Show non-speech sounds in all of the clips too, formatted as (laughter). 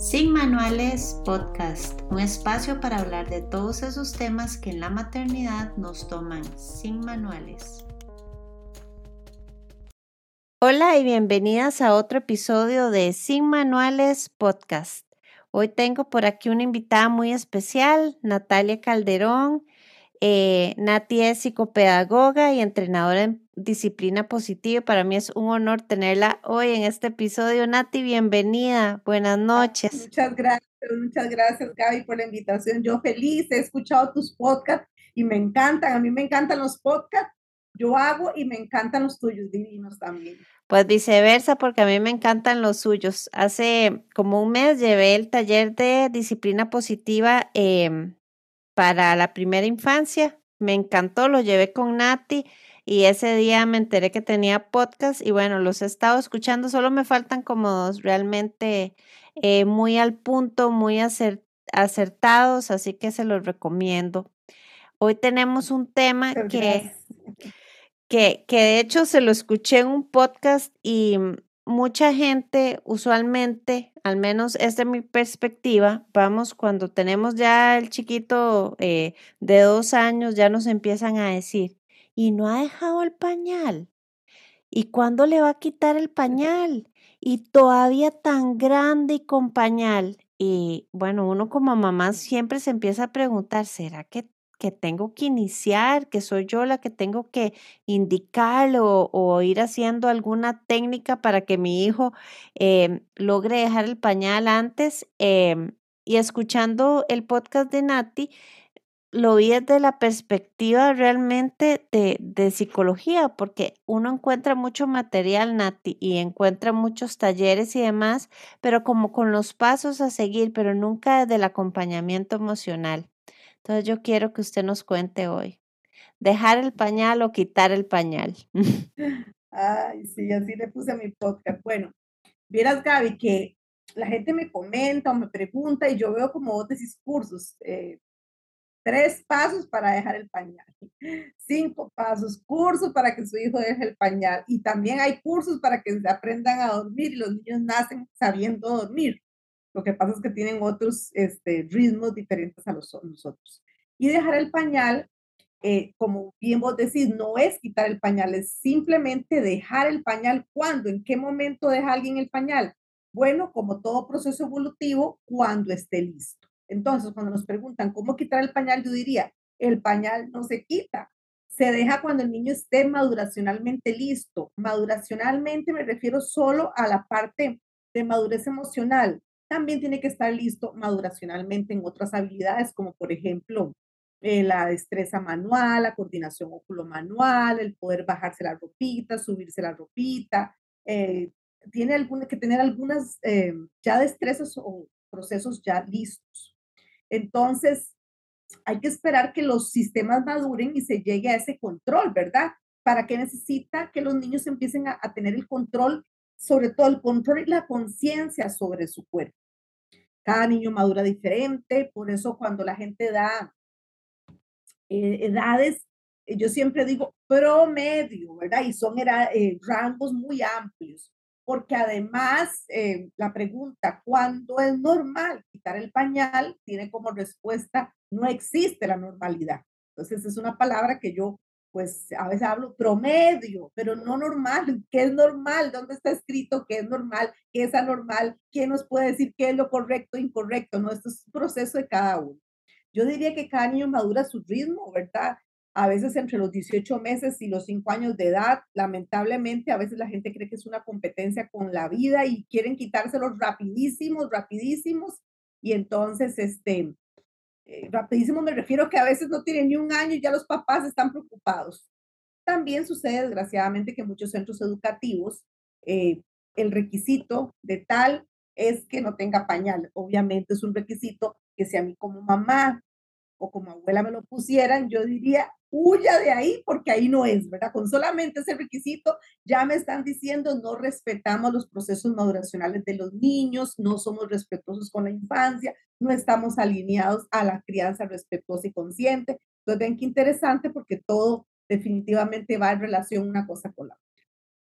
Sin Manuales Podcast, un espacio para hablar de todos esos temas que en la maternidad nos toman sin manuales. Hola y bienvenidas a otro episodio de Sin Manuales Podcast. Hoy tengo por aquí una invitada muy especial, Natalia Calderón. Eh, Nati es psicopedagoga y entrenadora en disciplina positiva. Para mí es un honor tenerla hoy en este episodio. Nati, bienvenida. Buenas noches. Muchas gracias, muchas gracias Gaby por la invitación. Yo feliz, he escuchado tus podcasts y me encantan. A mí me encantan los podcasts. Yo hago y me encantan los tuyos divinos también. Pues viceversa, porque a mí me encantan los suyos. Hace como un mes llevé el taller de disciplina positiva eh, para la primera infancia. Me encantó, lo llevé con Nati y ese día me enteré que tenía podcast y bueno, los he estado escuchando, solo me faltan como dos realmente eh, muy al punto, muy acertados, así que se los recomiendo. Hoy tenemos un tema que, que, que de hecho se lo escuché en un podcast y mucha gente usualmente, al menos es de mi perspectiva, vamos, cuando tenemos ya el chiquito eh, de dos años, ya nos empiezan a decir, y no ha dejado el pañal. ¿Y cuándo le va a quitar el pañal? Y todavía tan grande y con pañal. Y bueno, uno como mamá siempre se empieza a preguntar, ¿será que que tengo que iniciar, que soy yo la que tengo que indicar o, ir haciendo alguna técnica para que mi hijo em, logre dejar el pañal antes. Em, y escuchando el podcast de Nati, lo vi desde la perspectiva realmente de, de, psicología, porque uno encuentra mucho material, Nati, y encuentra muchos talleres y demás, pero como con los pasos a seguir, pero nunca desde el acompañamiento emocional. Entonces yo quiero que usted nos cuente hoy, dejar el pañal o quitar el pañal. (laughs) Ay, sí, así le puse a mi podcast. Bueno, vieras Gaby que la gente me comenta o me pregunta y yo veo como otros discursos. Eh, tres pasos para dejar el pañal, (laughs) cinco pasos, cursos para que su hijo deje el pañal y también hay cursos para que aprendan a dormir y los niños nacen sabiendo dormir. Lo que pasa es que tienen otros este, ritmos diferentes a los nosotros. Y dejar el pañal, eh, como bien vos decís, no es quitar el pañal, es simplemente dejar el pañal. ¿Cuándo? ¿En qué momento deja alguien el pañal? Bueno, como todo proceso evolutivo, cuando esté listo. Entonces, cuando nos preguntan cómo quitar el pañal, yo diría, el pañal no se quita, se deja cuando el niño esté maduracionalmente listo. Maduracionalmente me refiero solo a la parte de madurez emocional, también tiene que estar listo maduracionalmente en otras habilidades, como por ejemplo eh, la destreza manual, la coordinación óculo-manual, el poder bajarse la ropita, subirse la ropita. Eh, tiene alguna, que tener algunas eh, ya destrezas o procesos ya listos. Entonces, hay que esperar que los sistemas maduren y se llegue a ese control, ¿verdad? ¿Para qué necesita que los niños empiecen a, tener el control, sobre todo el control y la conciencia sobre su cuerpo? Cada niño madura diferente, por eso cuando la gente da eh, edades, eh, yo siempre digo promedio, ¿verdad? Y son eh, rangos muy amplios, porque además la pregunta, ¿cuándo es normal quitar el pañal? Tiene como respuesta, no existe la normalidad. Entonces es una palabra que yo pues a veces hablo promedio, pero no normal. ¿Qué es normal? ¿Dónde está escrito qué es normal? ¿Qué es anormal? ¿Quién nos puede decir qué es lo correcto e incorrecto? No, esto es un proceso de cada uno. Yo diría que cada niño madura su ritmo, ¿verdad? A veces entre los 18 meses y los 5 años de edad, lamentablemente, a veces la gente cree que es una competencia con la vida y quieren quitárselos rapidísimos, rapidísimos. Y entonces, este, eh, rapidísimo me refiero que a veces no tienen ni un año y ya los papás están preocupados. También sucede, desgraciadamente, que en muchos centros educativos eh, el requisito de tal es que no tenga pañal. Obviamente es un requisito que si a mí como mamá o como abuela me lo pusieran, yo diría, huya de ahí porque ahí no es, ¿verdad? Con solamente ese requisito ya me están diciendo no respetamos los procesos maduracionales de los niños, no somos respetuosos con la infancia, no estamos alineados a la crianza respetuosa y consciente. Entonces ven qué interesante porque todo definitivamente va en relación una cosa con la otra.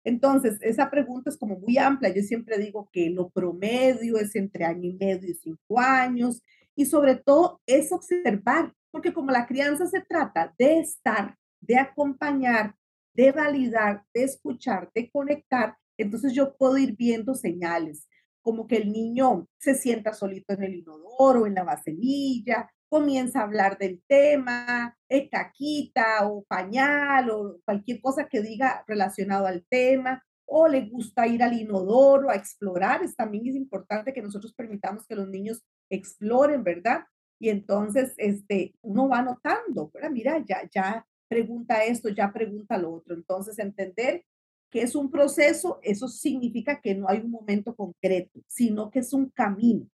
Entonces, esa pregunta es como muy amplia. Yo siempre digo que lo promedio es entre año y medio y cinco años. Y sobre todo es observar, porque como la crianza se trata de estar, de acompañar, de validar, de escuchar, de conectar, entonces yo puedo ir viendo señales, como que el niño se sienta solito en el inodoro, en la vaselilla, comienza a hablar del tema, es caquita o pañal o cualquier cosa que diga relacionado al tema, o le gusta ir al inodoro a explorar. También es importante que nosotros permitamos que los niños exploren, ¿verdad? Y entonces este, uno va notando, ¿verdad? Mira, ya, ya pregunta esto, ya pregunta lo otro. Entonces, entender que es un proceso, eso significa que no hay un momento concreto, sino que es un camino.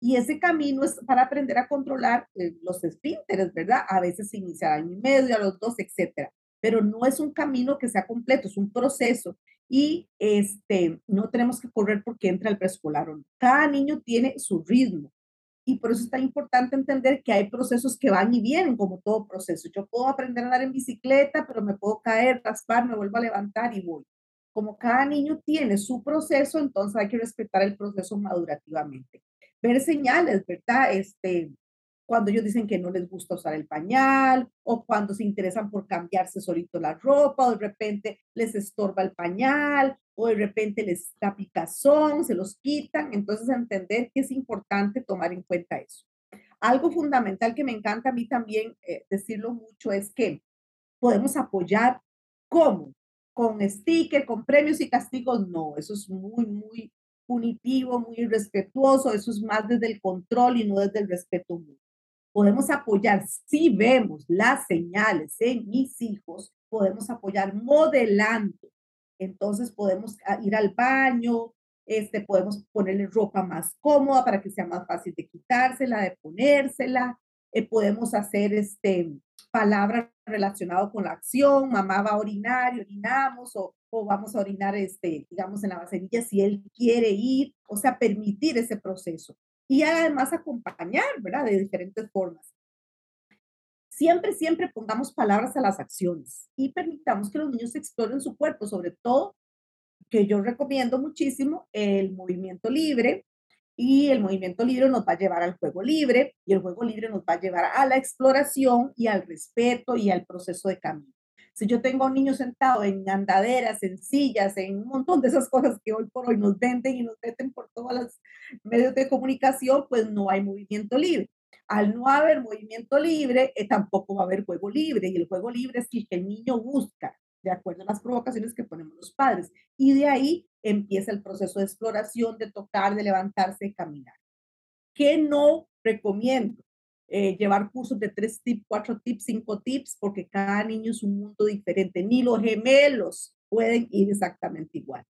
Y ese camino es para aprender a controlar eh, los esfínteres, ¿verdad? A veces se inicia a año y medio, a los dos, etcétera. Pero no es un camino que sea completo, es un proceso. Y este, no tenemos que correr porque entra el preescolar. Cada niño tiene su ritmo. Y por eso es tan importante entender que hay procesos que van y vienen, como todo proceso. Yo puedo aprender a andar en bicicleta, pero me puedo caer, raspar, me vuelvo a levantar y voy como cada niño tiene su proceso, entonces hay que respetar el proceso madurativamente. Ver señales, ¿verdad? Este, cuando ellos dicen que no les gusta usar el pañal o cuando se interesan por cambiarse solito la ropa o de repente les estorba el pañal o de repente les da picazón, se los quitan. Entonces entender que es importante tomar en cuenta eso. Algo fundamental que me encanta a mí también eh, decirlo mucho es que podemos apoyar cómo con sticker, con premios y castigos, no, eso es muy, muy punitivo, muy irrespetuoso, eso es más desde el control y no desde el respeto Podemos apoyar, si vemos las señales en mis hijos, podemos apoyar modelando. Entonces podemos ir al baño, este, podemos ponerle ropa más cómoda para que sea más fácil de quitársela, de ponérsela. Eh, podemos hacer este, palabras relacionadas con la acción, mamá va a orinar y orinamos, o, o, vamos a orinar, este, digamos, en la vaselilla si él quiere ir, o sea, permitir ese proceso. Y además acompañar, ¿verdad? De diferentes formas. Siempre, siempre pongamos palabras a las acciones y permitamos que los niños exploren su cuerpo, sobre todo, que yo recomiendo muchísimo, el movimiento libre, y el movimiento libre nos va a llevar al juego libre y el juego libre nos va a llevar a la exploración y al respeto y al proceso de camino. Si yo tengo a un niño sentado en andaderas, en sillas, en un montón de esas cosas que hoy por hoy nos venden y nos meten por todos los medios de comunicación, pues no hay movimiento libre. Al no haber movimiento libre, eh, tampoco va a haber juego libre y el juego libre es que el niño busca de acuerdo a las provocaciones que ponemos los padres. Y de ahí empieza el proceso de exploración, de tocar, de levantarse, de caminar. ¿Qué no recomiendo? Eh, llevar cursos de tres tips, cuatro tips, cinco tips, porque cada niño es un mundo diferente. Ni los gemelos pueden ir exactamente igual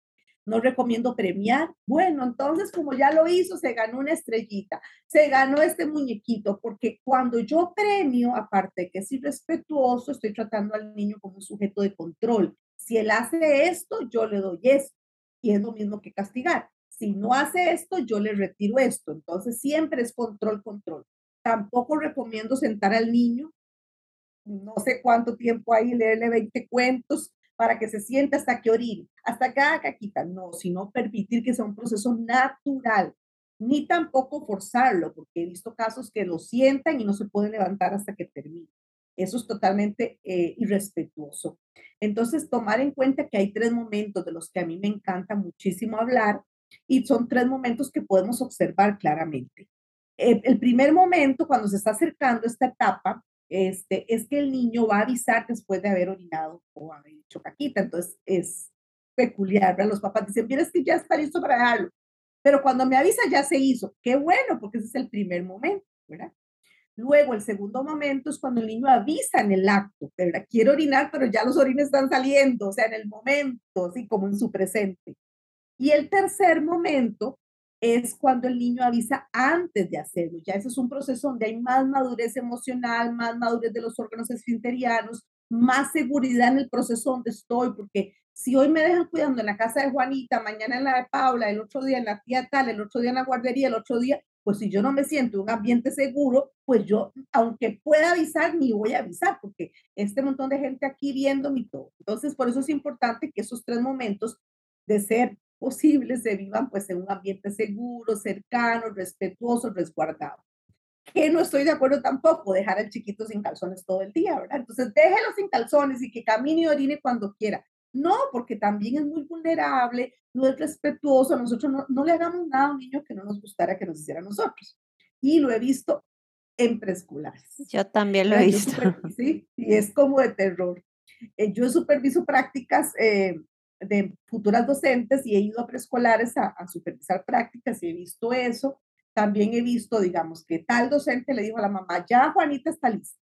no recomiendo premiar. Bueno, entonces como ya lo hizo, se ganó una estrellita, se ganó este muñequito, porque cuando yo premio, aparte de que es irrespetuoso, estoy tratando al niño como un sujeto de control. Si él hace esto, yo le doy esto, y es lo mismo que castigar. Si no hace esto, yo le retiro esto. Entonces siempre es control, control. Tampoco recomiendo sentar al niño, no sé cuánto tiempo ahí, leerle 20 cuentos, para que se sienta hasta que orine, hasta cada caquita, no, sino permitir que sea un proceso natural, ni tampoco forzarlo, porque he visto casos que lo sientan y no se pueden levantar hasta que termine. Eso es totalmente eh, irrespetuoso. Entonces, tomar en cuenta que hay tres momentos de los que a mí me encanta muchísimo hablar y son tres momentos que podemos observar claramente. El, primer momento, cuando se está acercando esta etapa, este, es que el niño va a avisar después de haber orinado o haber hecho caquita. Entonces es peculiar, ¿verdad? Los papás dicen, mira, que ya está listo para dejarlo. Pero cuando me avisa ya se hizo. Qué bueno, porque ese es el primer momento, ¿verdad? Luego, el segundo momento es cuando el niño avisa en el acto, ¿verdad? Quiero orinar, pero ya los orines están saliendo, o sea, en el momento, así como en su presente. Y el tercer momento es cuando el niño avisa antes de hacerlo. Ya ese es un proceso donde hay más madurez emocional, más madurez de los órganos esfinterianos, más seguridad en el proceso donde estoy, porque si hoy me dejan cuidando en la casa de Juanita, mañana en la de Paula, el otro día en la tía tal, el otro día en la guardería, el otro día, pues si yo no me siento en un ambiente seguro, pues yo, aunque pueda avisar, ni voy a avisar, porque este montón de gente aquí viendo mi todo. Entonces, por eso es importante que esos tres momentos de ser posibles se vivan pues en un ambiente seguro, cercano, respetuoso, resguardado. Que no estoy de acuerdo tampoco, dejar al chiquito sin calzones todo el día, ¿verdad? Entonces, déjelo sin calzones y que camine y orine cuando quiera. No, porque también es muy vulnerable, no es respetuoso, nosotros no, no le hagamos nada a un niño que no nos gustara que nos hiciera a nosotros. Y lo he visto en preescolares. Yo también lo he visto. sí, y es como de terror. Eh, yo superviso prácticas eh, de futuras docentes y he ido a preescolares a, supervisar prácticas y he visto eso. También he visto, digamos, que tal docente le dijo a la mamá, ya Juanita está lista.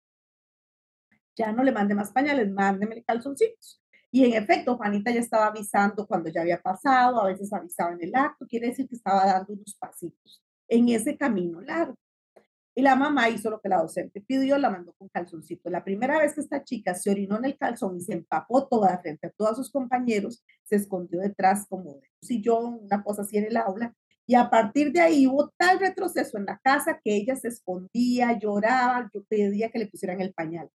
Ya no le mande más pañales, mándeme calzoncitos. Y en efecto, Juanita ya estaba avisando cuando ya había pasado, a veces avisaba en el acto, quiere decir que estaba dando unos pasitos en ese camino largo. Y la mamá hizo lo que la docente pidió, la mandó con calzoncito. La primera vez que esta chica se orinó en el calzón y se empapó toda frente a todos sus compañeros, se escondió detrás como de un sillón, una cosa así en el aula. Y a partir de ahí hubo tal retroceso en la casa que ella se escondía, lloraba, yo pedía que le pusieran el pañal.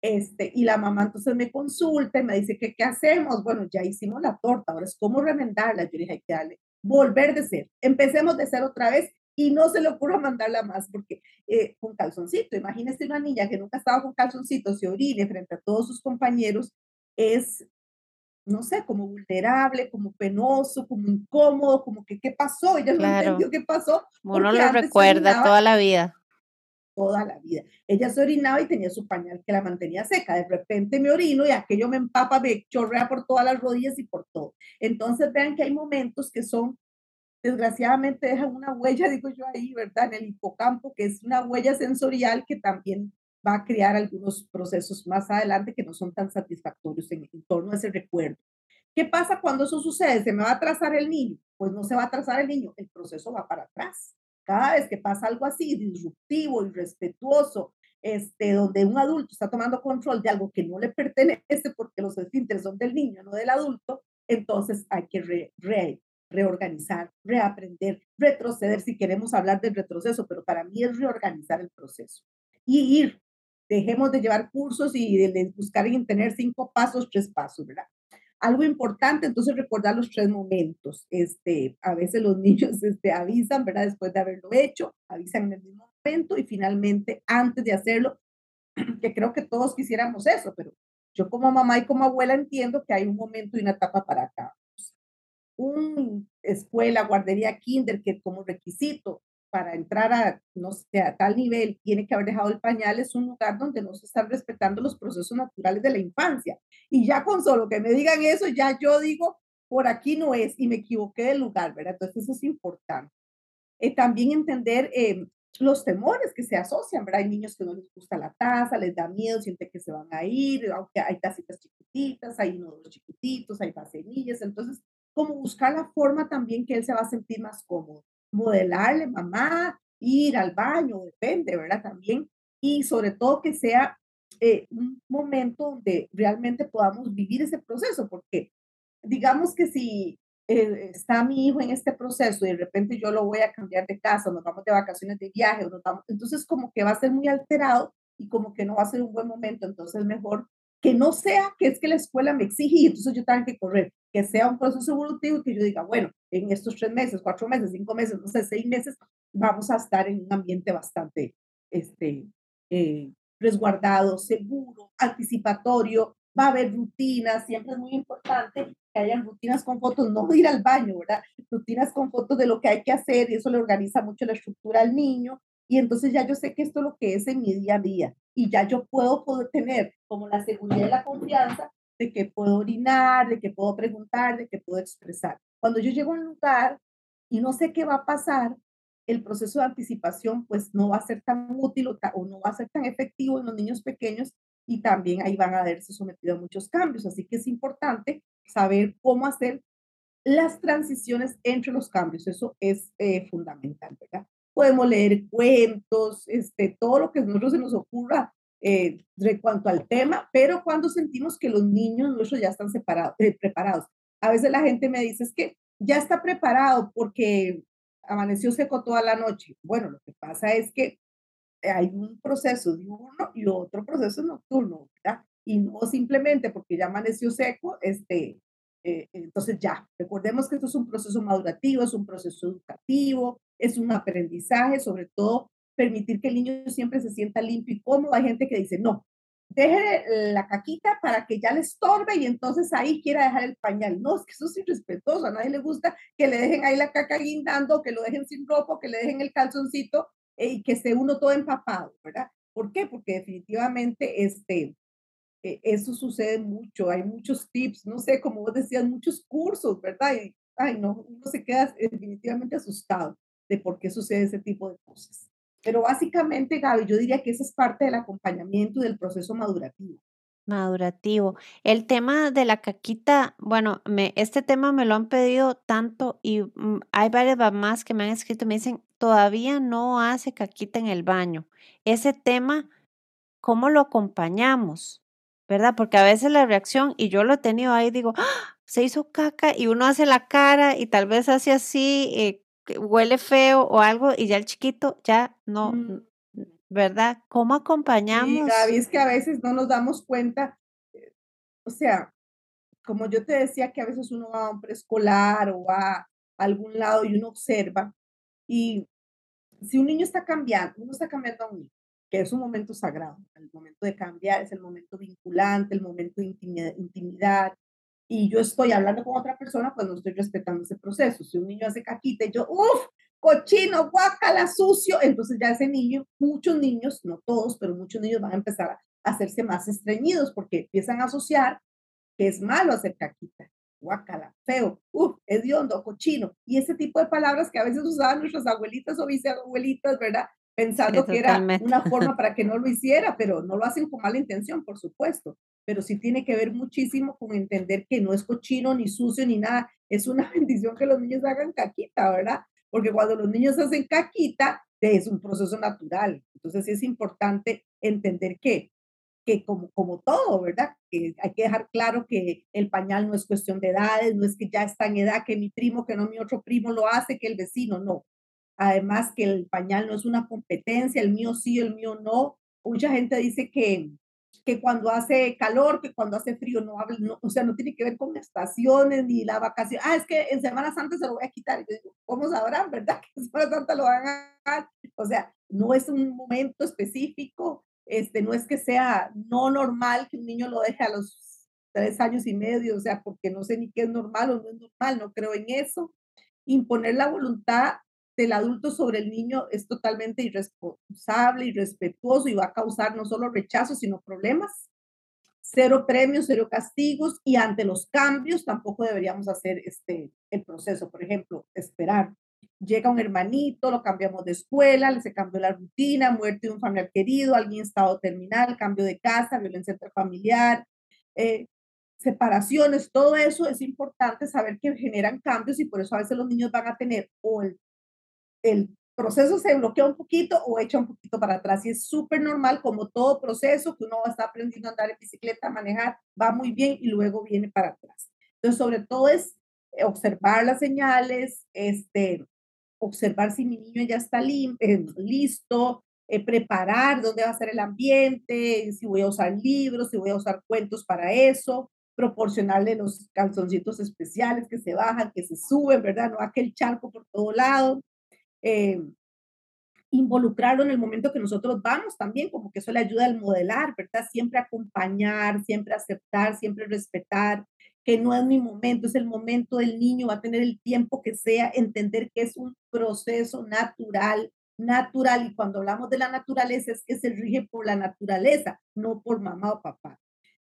Este, y la mamá entonces me consulta y me dice que qué hacemos. Bueno, ya hicimos la torta, ahora es cómo remendarla. Yo dije, hay que darle, volver de ser. Empecemos de ser otra vez y no se le ocurra mandarla más porque eh, con calzoncito, imagínese una niña que nunca estaba con calzoncito, se orine frente a todos sus compañeros, es, no sé, como vulnerable, como penoso, como incómodo, como que qué pasó, ella no entendió qué pasó. Uno lo recuerda toda la vida toda la vida. Ella se orinaba y tenía su pañal que la mantenía seca. De repente me orino y aquello me empapa, me chorrea por todas las rodillas y por todo. Entonces vean que hay momentos que son, desgraciadamente dejan una huella, digo yo ahí, ¿verdad? En el hipocampo, que es una huella sensorial que también va a crear algunos procesos más adelante que no son tan satisfactorios en, en torno a ese recuerdo. ¿Qué pasa cuando eso sucede? ¿Se me va a atrasar el niño? Pues no se va a atrasar el niño, el proceso va para atrás. Cada vez que pasa algo así, disruptivo, irrespetuoso, este, donde un adulto está tomando control de algo que no le pertenece porque los esfínteres son del niño, no del adulto, entonces hay que reorganizar, reaprender, retroceder, si queremos hablar del retroceso, pero para mí es reorganizar el proceso y ir. Dejemos de llevar cursos y de buscar en tener cinco pasos, tres pasos, ¿verdad? algo importante, entonces recordar los tres momentos. Este, a veces los (laughs) niños este, avisan, ¿verdad? Después de haberlo hecho, avisan en el mismo momento y finalmente antes de hacerlo, (clears throat) que creo que todos quisiéramos eso, pero yo como mamá y como abuela entiendo que hay un momento y una etapa para acá. Un escuela, guardería, kinder, que como requisito para entrar a, no sé, a tal nivel, tiene que haber dejado el pañal, es un lugar donde no se están respetando los procesos naturales de la infancia. Y ya con solo que me digan eso, ya yo digo, por aquí no es y me equivoqué del lugar, ¿verdad? Entonces eso es importante. Eh, también entender eh, los temores que se asocian, ¿verdad? Hay niños que no les gusta la taza, les da miedo, sienten que se van a ir, aunque hay tacitas chiquititas, hay unos chiquititos, hay vaselillas, entonces como buscar la forma también que él se va a sentir más cómodo modelarle, mamá, ir al baño, depende, ¿verdad? También. Y sobre todo que sea eh, un momento donde realmente podamos vivir ese proceso, porque digamos que si eh, está mi hijo en este proceso y de repente yo lo voy a cambiar de casa, nos vamos de vacaciones de viaje, nos vamos, entonces como que va a ser muy alterado y como que no va a ser un buen momento, entonces mejor que no sea que es que la escuela me exige y entonces yo tengo que correr, que sea un proceso evolutivo que yo diga, bueno, en estos tres meses, cuatro meses, cinco meses, no sé, seis meses, vamos a estar en un ambiente bastante este, eh, resguardado, seguro, anticipatorio, va a haber rutinas, siempre es muy importante que hayan rutinas con fotos, no ir al baño, ¿verdad? Rutinas con fotos de lo que hay que hacer y eso le organiza mucho la estructura al niño y entonces ya yo sé que esto es lo que es en mi día a día y ya yo puedo poder tener como la seguridad y la confianza de que puedo orinar, de que puedo preguntar, de que puedo expresar. Cuando yo llego a un lugar y no sé qué va a pasar, el proceso de anticipación pues no va a ser tan útil o, o no va a ser tan efectivo en los niños pequeños y también ahí van a verse sometidos a muchos cambios. Así que es importante saber cómo hacer las transiciones entre los cambios. Eso es eh, fundamental, ¿verdad? Podemos leer cuentos, este, todo lo que a nosotros se nos ocurra eh, en cuanto al tema, pero cuando sentimos que los niños nuestros ya están eh, preparados. A veces la gente me dice, es que ya está preparado porque amaneció seco toda la noche. Bueno, lo que pasa es que hay un proceso diurno y otro proceso nocturno, ¿verdad? Y no simplemente porque ya amaneció seco, este, eh, entonces ya, recordemos que esto es un proceso madurativo, es un proceso educativo, es un aprendizaje, sobre todo permitir que el niño siempre se sienta limpio y cómodo. Hay gente que dice, no, deje la caquita para que ya le estorbe y entonces ahí quiera dejar el pañal. No, es que eso es irrespetuoso, a nadie le gusta que le dejen ahí la caca guindando, que lo dejen sin ropa, que le dejen el calzoncito eh, y que esté uno todo empapado, ¿verdad? ¿Por qué? Porque definitivamente este, e, eso sucede mucho, hay muchos tips, no sé, como vos decías, muchos cursos, ¿verdad? Y, ay, no, uno se queda definitivamente asustado de por qué sucede ese tipo de cosas. Pero básicamente, Gaby, yo diría que esa es parte del acompañamiento y del proceso madurativo. Madurativo. El tema de la caquita, bueno, me, este tema me lo han pedido tanto y mm, hay varias mamás que me han escrito, me dicen, todavía no hace caquita en el baño. Ese tema, ¿cómo lo acompañamos? ¿Verdad? Porque a veces la reacción, y yo lo he tenido ahí, digo, ¡Ah! se hizo caca y uno hace la cara y tal vez hace así, eh, huele feo o algo y ya el chiquito ya no, mm. ¿verdad? ¿Cómo acompañamos? Sí, es que a veces no nos damos cuenta, eh, o sea, como yo te decía que a veces uno va a un preescolar o va a algún lado y uno observa y si un niño está cambiando, uno está cambiando a un niño, que es un momento sagrado, el momento de cambiar es el momento vinculante, el momento de intimidad, y yo estoy hablando con otra persona, pues no estoy respetando ese proceso. Si un niño hace caquita y yo, uff, cochino, guacala, sucio, entonces ya ese niño, muchos niños, no todos, pero muchos niños van a empezar a hacerse más estreñidos porque empiezan a asociar que es malo hacer caquita, guacala, feo, uff, hediondo, cochino, y ese tipo de palabras que a veces usaban nuestras abuelitas o viceabuelitas, ¿verdad? Pensando que era una forma para que (laughs) no lo hiciera, pero no lo hacen con mala intención, por supuesto pero sí tiene que ver muchísimo con entender que no es cochino, ni sucio, ni nada. Es una (laughs) bendición que los niños hagan caquita, ¿verdad? Porque cuando los niños hacen caquita, es un proceso natural. Entonces es importante entender que, que como, como todo, ¿verdad? Que hay que dejar claro que el pañal no es cuestión de edades, no es que ya está en edad, que mi primo, que no mi otro primo lo hace, que el vecino, no. Además que el pañal no es una competencia, el mío sí, el mío no. Mucha gente dice que, que cuando hace calor, que cuando hace frío, no, no, o sea, no tiene que ver con estaciones ni la vacación. Ah, es que en Semana Santa se lo voy a quitar. Yo digo, ¿cómo sabrán, verdad? (laughs) Que en Semana Santa lo van a hacer. O sea, no es un momento específico, este, no es que sea no normal que un niño lo deje a los tres años y medio, o sea, porque no sé ni qué es normal o no es normal, no creo en eso. Imponer la voluntad del adulto sobre el niño es totalmente irresponsable, irrespetuoso y va a causar no solo rechazo, sino problemas. Cero premios, cero castigos y ante los cambios tampoco deberíamos hacer este, el proceso. Por ejemplo, esperar. Llega un hermanito, lo cambiamos de escuela, se cambió la rutina, muerte de un familiar querido, alguien en estado terminal, cambio de casa, violencia familiar, eh, separaciones, todo eso es importante saber que generan cambios y por eso a veces los niños van a tener o el el proceso se bloquea un poquito o echa un poquito para atrás. Y es súper normal, como todo proceso que uno está aprendiendo a andar en bicicleta, a manejar, va muy bien y luego viene para atrás. Entonces, sobre todo es eh, observar las señales, este, observar si mi niño ya está eh, listo, eh, preparar dónde va a ser el ambiente, si voy a usar libros, si voy a usar cuentos para eso, proporcionarle los calzoncitos especiales que se bajan, que se suben, ¿verdad? No aquel charco por todo lado eh, involucrarlo en el momento que nosotros vamos también, como que eso le ayuda al modelar, ¿verdad? Siempre acompañar, siempre aceptar, siempre respetar, que no es mi momento, es el momento del niño, va a tener el tiempo que sea, entender que es un proceso natural, natural, y cuando hablamos de la naturaleza es que se rige por la naturaleza, no por mamá o papá.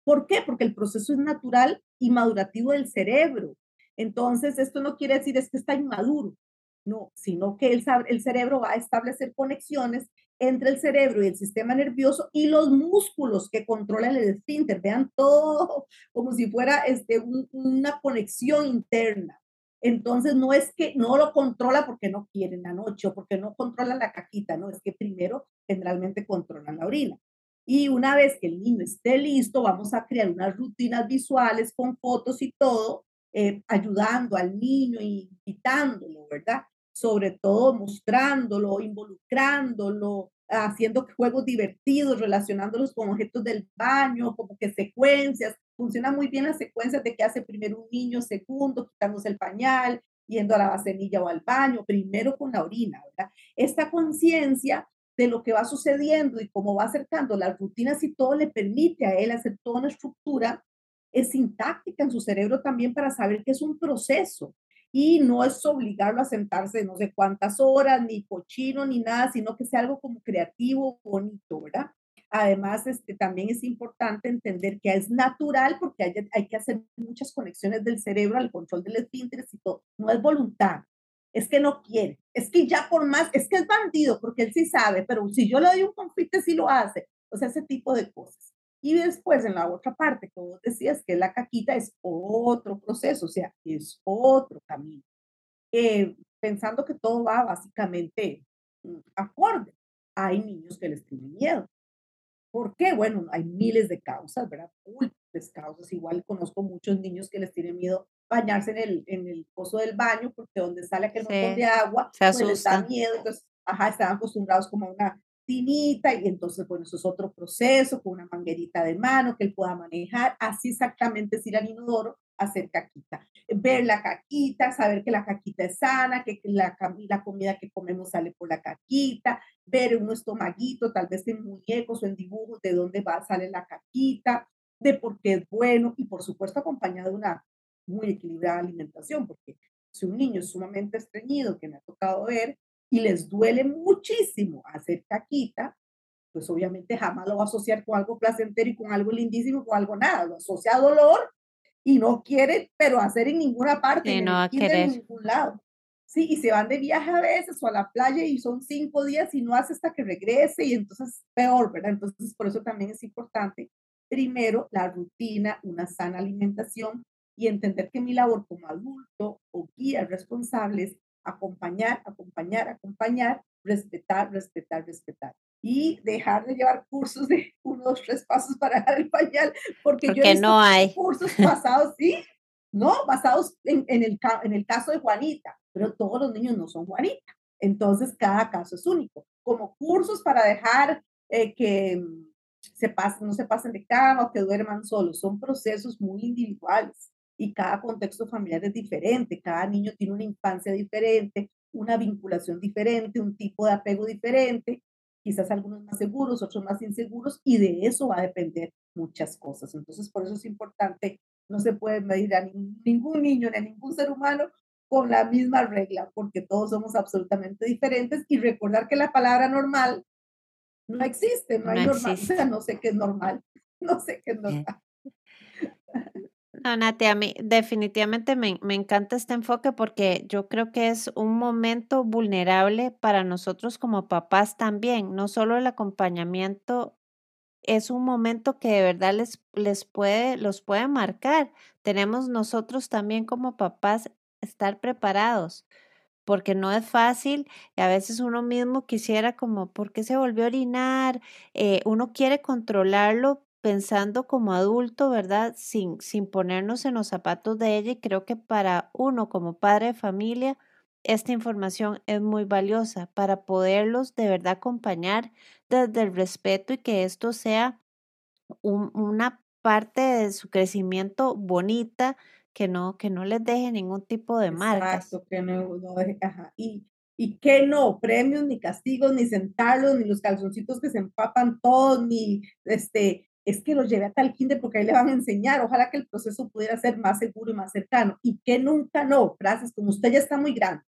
¿Por qué? Porque el proceso es natural y madurativo del cerebro. Entonces, esto no quiere decir es que está inmaduro, no, sino que el, cerebro va a establecer conexiones entre el cerebro y el sistema nervioso y los músculos que controlan el esfínter. Vean todo (laughs) como si fuera este, una conexión interna. Entonces no es que no lo controla porque no quiere en la noche o porque no controla la caquita, no, es que primero generalmente controlan la orina. Y una vez que el niño esté listo, vamos a crear unas rutinas visuales con fotos y todo, eh, ayudando al niño y invitándolo, ¿verdad? Sobre todo mostrándolo, involucrándolo, haciendo juegos divertidos, relacionándolos con objetos del baño, como que secuencias. Funciona muy bien las secuencias de que hace primero un niño, segundo, quitándose el pañal, yendo a la vasenilla o al baño, primero con la orina, ¿verdad? Esta conciencia de lo que va sucediendo y cómo va acercando las rutinas y todo le permite a él hacer toda una estructura es sintáctica en su cerebro también para saber que es un proceso y no es obligarlo a sentarse no sé cuántas horas, ni cochino, ni nada, sino que sea algo como creativo, bonito, ¿verdad? Además, este, también es importante entender que es natural porque hay, hay que hacer muchas conexiones del cerebro al control del esfínter y todo. No es voluntad, es que no quiere, es que ya por más, es que es bandido porque él sí sabe, pero si yo le doy un confite, sí lo hace. O sea, ese tipo de cosas. Y después en la otra parte, como vos decías, que la caquita es otro proceso, o sea, es otro camino. Eh, pensando que todo va básicamente mm, acorde. Hay niños que les tienen miedo. ¿Por qué? Bueno, hay miles de causas, ¿verdad? Múltiples causas. Igual conozco muchos niños que les tienen miedo bañarse en el, en el pozo del baño porque donde sale aquel montón de agua, pues les da miedo. Entonces, ajá, están acostumbrados como a una tinita y entonces, bueno, eso es otro proceso con una manguerita de mano que él pueda manejar, así exactamente es ir al inodoro hacer caquita, ver la caquita, saber que la caquita es sana, que la, la comida que comemos sale por la caquita, ver un estomaguito, tal vez en muñecos o en dibujos de dónde va, sale la caquita, de por qué es bueno y por supuesto acompañado de una muy equilibrada alimentación, porque si un niño es sumamente estreñido, que me ha tocado ver, y les duele muchísimo hacer caquita, pues obviamente jamás lo va a asociar con algo placentero y con algo lindísimo, con algo nada, lo asocia a dolor y no quiere, pero hacer en ninguna parte, sí, no va a en ningún lado. Sí, y se van de viaje a veces o a la playa y son cinco días y no hace hasta que regrese y entonces peor, ¿verdad? Entonces por eso también es importante, primero, la rutina, una sana alimentación y entender que mi labor como adulto o guía responsable es acompañar, acompañar, acompañar, respetar, respetar, respetar. Y dejar de llevar cursos de (laughs) unos tres pasos para dar el pañal, porque, yo he no hay cursos (laughs) pasados, sí, no, basados en, en, el, en el caso de Juanita, pero todos los niños no son Juanita. Entonces, cada caso es único. Como cursos para dejar eh, que se pasen, no se pasen de cama o que duerman solos, son procesos muy individuales y cada contexto familiar es diferente, cada niño tiene una infancia diferente, una vinculación diferente, un tipo de apego diferente, quizás algunos más seguros, otros más inseguros, y de eso va a depender muchas cosas. Entonces, por eso es importante, no se puede medir a ningún niño ni a ningún ser humano con la misma regla, porque todos somos absolutamente diferentes y recordar que la palabra normal no existe, no hay normal, o sea, no sé qué es normal, (laughs) no sé qué es normal. (laughs) No, Nati, a mí definitivamente me, me, encanta este enfoque porque yo creo que es un momento vulnerable para nosotros como papás también. No solo el acompañamiento es un momento que de verdad les, les puede, los puede marcar. Tenemos nosotros también como papás estar preparados porque no es fácil y a veces uno mismo quisiera como, ¿por qué se volvió a orinar? Eh, uno quiere controlarlo, pensando como adulto, ¿verdad? Sin, sin ponernos en los zapatos de ella y creo que para uno como padre de familia, esta información es muy valiosa para poderlos de verdad acompañar desde el respeto y que esto sea una parte de su crecimiento bonita, que no, que no les deje ningún tipo de ajá. Y, y que no, premios, ni castigos, ni sentarlos, ni los calzoncitos que se empapan todos, ni este, es que los lleve a tal kinder porque ahí le van a enseñar. Ojalá que el proceso pudiera ser más seguro y más cercano. Y que nunca no, frases como usted ya está muy grande.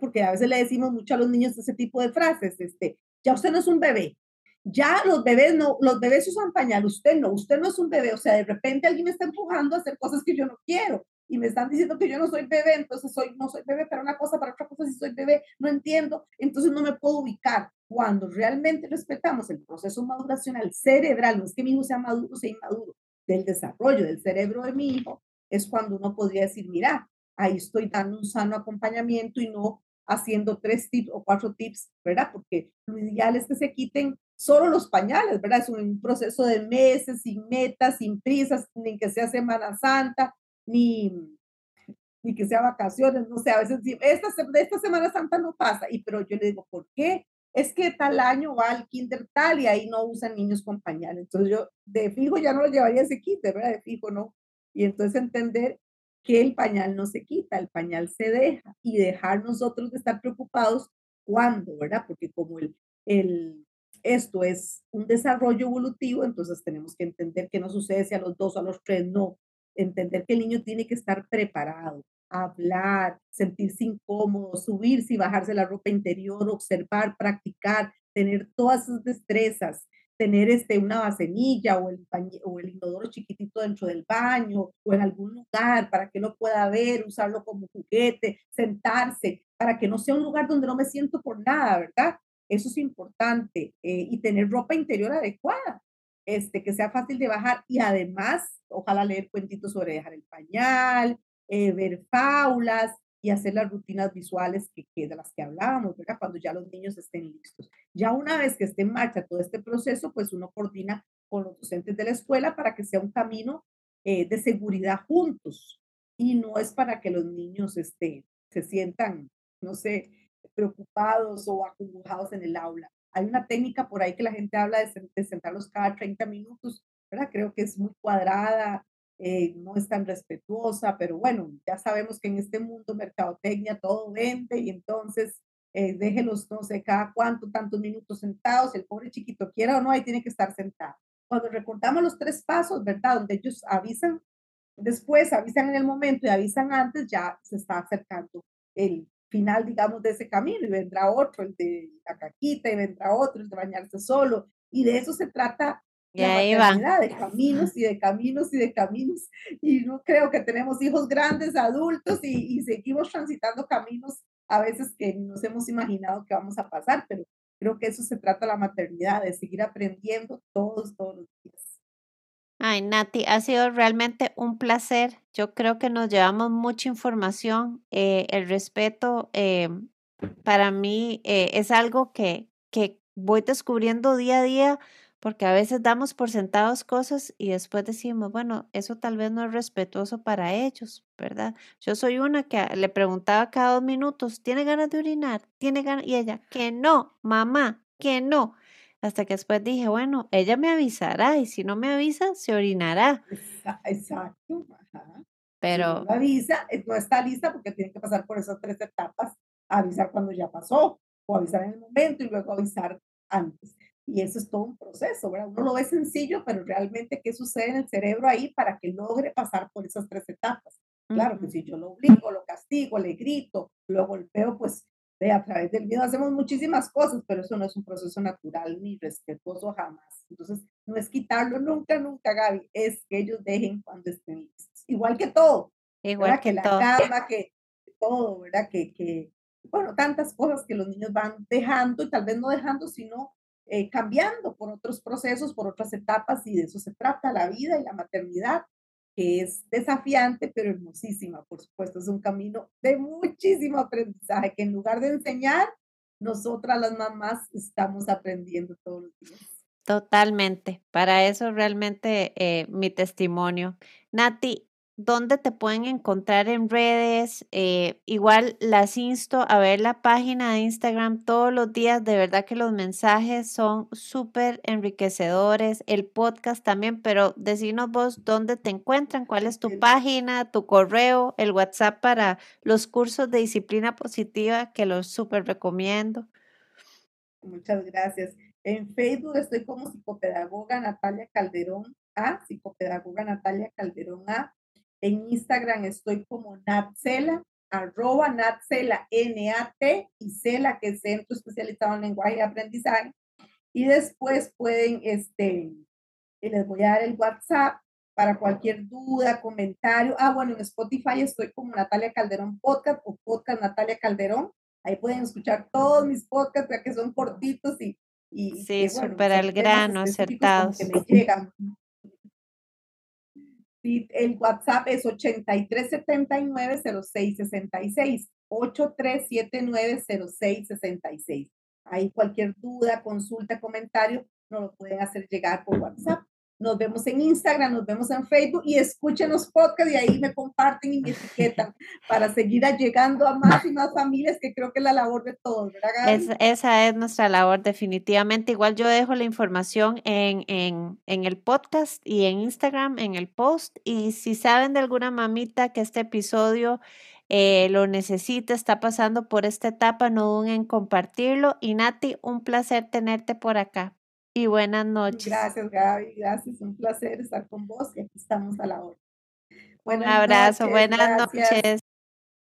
Porque a veces le decimos mucho a los niños ese tipo de frases, este, ya usted no es un bebé. Ya los bebés no, los bebés usan pañal, usted no, usted no es un bebé. O sea, de repente alguien me está empujando a hacer cosas que yo no quiero y me están diciendo que yo no soy bebé, entonces soy, no soy bebé para una cosa, para otra cosa, si soy bebé, no entiendo, entonces no me puedo ubicar cuando realmente respetamos el proceso maduracional cerebral, no es que mi hijo sea maduro o sea inmaduro, del desarrollo del cerebro de mi hijo, es cuando uno podría decir, mira, ahí estoy dando un sano acompañamiento y no haciendo tres tips o cuatro tips, ¿verdad? Porque lo ideal es que se quiten solo los pañales, ¿verdad? Es un proceso de meses, sin metas, sin prisas, ni que sea Semana Santa, ni, ni que sea vacaciones, no sé, a veces esta, esta Semana Santa no pasa, y pero yo le digo, ¿por qué? Es que tal año va al kinder tal y ahí no usan niños con pañal. Entonces yo de fijo ya no lo llevaría a ese kinder, ¿verdad? De fijo no. Y entonces entender que el pañal no se quita, el pañal se deja y dejar nosotros de estar preocupados cuando, ¿verdad? Porque como el, el, esto es un desarrollo evolutivo, entonces tenemos que entender que no sucede si a los dos a los tres, no. Entender que el niño tiene que estar preparado, hablar, sentirse incómodo, subirse y bajarse la ropa interior, observar, practicar, tener todas esas destrezas, tener este, una vasenilla o el, o el inodoro chiquitito dentro del baño o en algún lugar para que lo pueda ver, usarlo como juguete, sentarse, para que no sea un lugar donde no me siento por nada, ¿verdad? Eso es importante. Eh, y tener ropa interior adecuada, este, que sea fácil de bajar y además, ojalá leer cuentitos sobre dejar el pañal, eh, ver faulas y hacer las rutinas visuales que, que, de las que hablábamos, ¿verdad? Cuando ya los niños estén listos. Ya una vez que esté en marcha todo este proceso, pues uno coordina con los docentes de la escuela para que sea un camino eh, de seguridad juntos y no es para que los niños este, se sientan, no sé, preocupados o acongojados en el aula. Hay una técnica por ahí que la gente habla de, sentarlos cada 30 minutos, ¿verdad? Creo que es muy cuadrada, eh, no es tan respetuosa, pero bueno, ya sabemos que en este mundo mercadotecnia todo vende y entonces eh, déjelos, no sé, cada cuánto, tantos minutos sentados, el pobre chiquito quiera o no, ahí tiene que estar sentado. Cuando recordamos los tres pasos, ¿verdad? Donde ellos avisan después, avisan en el momento y avisan antes, ya se está acercando el final, digamos, de ese camino y vendrá otro, el de la caquita y vendrá otro, el de bañarse solo. Y de eso se trata y ahí va. de caminos y (laughs) de caminos y de caminos. Y no creo que tenemos hijos grandes, adultos y, y seguimos transitando caminos a veces que nos hemos imaginado que vamos a pasar, pero creo que eso se trata la maternidad, de seguir aprendiendo todos, todos los días. Ay, Nati, ha sido realmente un placer. Yo creo que nos llevamos mucha información. Eh, el respeto eh, para mí eh, es algo que, que voy descubriendo día a día porque a veces damos por sentados cosas y después decimos, bueno, eso tal vez no es respetuoso para ellos, ¿verdad? Yo soy una que le preguntaba cada dos minutos, ¿tiene ganas de orinar? ¿Tiene ganas? Y ella, que no, mamá, que no. Hasta que después dije, bueno, ella me avisará y si no me avisa, se orinará. Exacto. Pero. Si no avisa, eh, no está lista porque tiene que pasar por esas tres etapas. Avisar cuando ya pasó, o avisar en el momento y luego avisar antes. Y eso es todo un proceso, ¿verdad? Uno lo ve sencillo, pero realmente, ¿qué sucede en el cerebro ahí para que logre pasar por esas tres etapas? Claro que si yo lo obligo, lo castigo, le grito, lo golpeo, pues a través del miedo hacemos muchísimas cosas, pero eso no es un proceso natural ni respetuoso jamás. Entonces, no es quitarlo nunca, nunca, Gaby, es que ellos dejen cuando estén listos. Igual que todo. Igual que, la todo. cama, que todo, ¿verdad? Que, que, bueno, tantas cosas que los niños van dejando y tal vez no dejando, sino eh, cambiando por otros procesos, por otras etapas, y de eso se trata la vida y la maternidad que es desafiante, pero hermosísima, por supuesto. Es un camino de muchísimo aprendizaje, que en lugar de enseñar, nosotras las mamás estamos aprendiendo todos los días. Totalmente. Para eso realmente eh, mi testimonio. Nati, dónde te pueden encontrar en redes. Eh, igual las insto a ver la página de Instagram todos los días. De verdad que los mensajes son súper enriquecedores. El podcast también, pero decinos vos dónde te encuentran, cuál es tu página, tu correo, el WhatsApp para los cursos de disciplina positiva que los súper recomiendo. Muchas gracias. En Facebook estoy como psicopedagoga Natalia Calderón A, psicopedagoga Natalia Calderón A en Instagram estoy como Natsela, arroba Natsela, N-A-T y Cela, que es Centro Especializado en Lenguaje y Aprendizaje. Y después pueden, este, les voy a dar el WhatsApp para cualquier duda, comentario. Ah, bueno, en Spotify estoy como Natalia Calderón Podcast o Podcast Natalia Calderón. Ahí pueden escuchar todos mis podcasts, ya que son cortitos y... y sí, súper al grano, acertados. Que me llegan el WhatsApp es 8379-0666, 8379-0666. Ahí cualquier duda, consulta, comentario, nos lo pueden hacer llegar por WhatsApp nos vemos en Instagram, nos vemos en Facebook y escuchen los podcasts y ahí me comparten y me etiquetan (laughs) para seguir llegando a más y más familias, que creo que es la labor de todos, ¿verdad? esa es nuestra labor, definitivamente. Igual yo dejo la información en, en, en el podcast y en Instagram, en el post. Y si saben de alguna mamita que este episodio eh, lo necesita, está pasando por esta etapa, no duden en compartirlo. Y Nati, un placer tenerte por acá y buenas noches. Gracias, Gaby, gracias, un placer estar con vos y aquí estamos a la hora. un abrazo, buenas noches.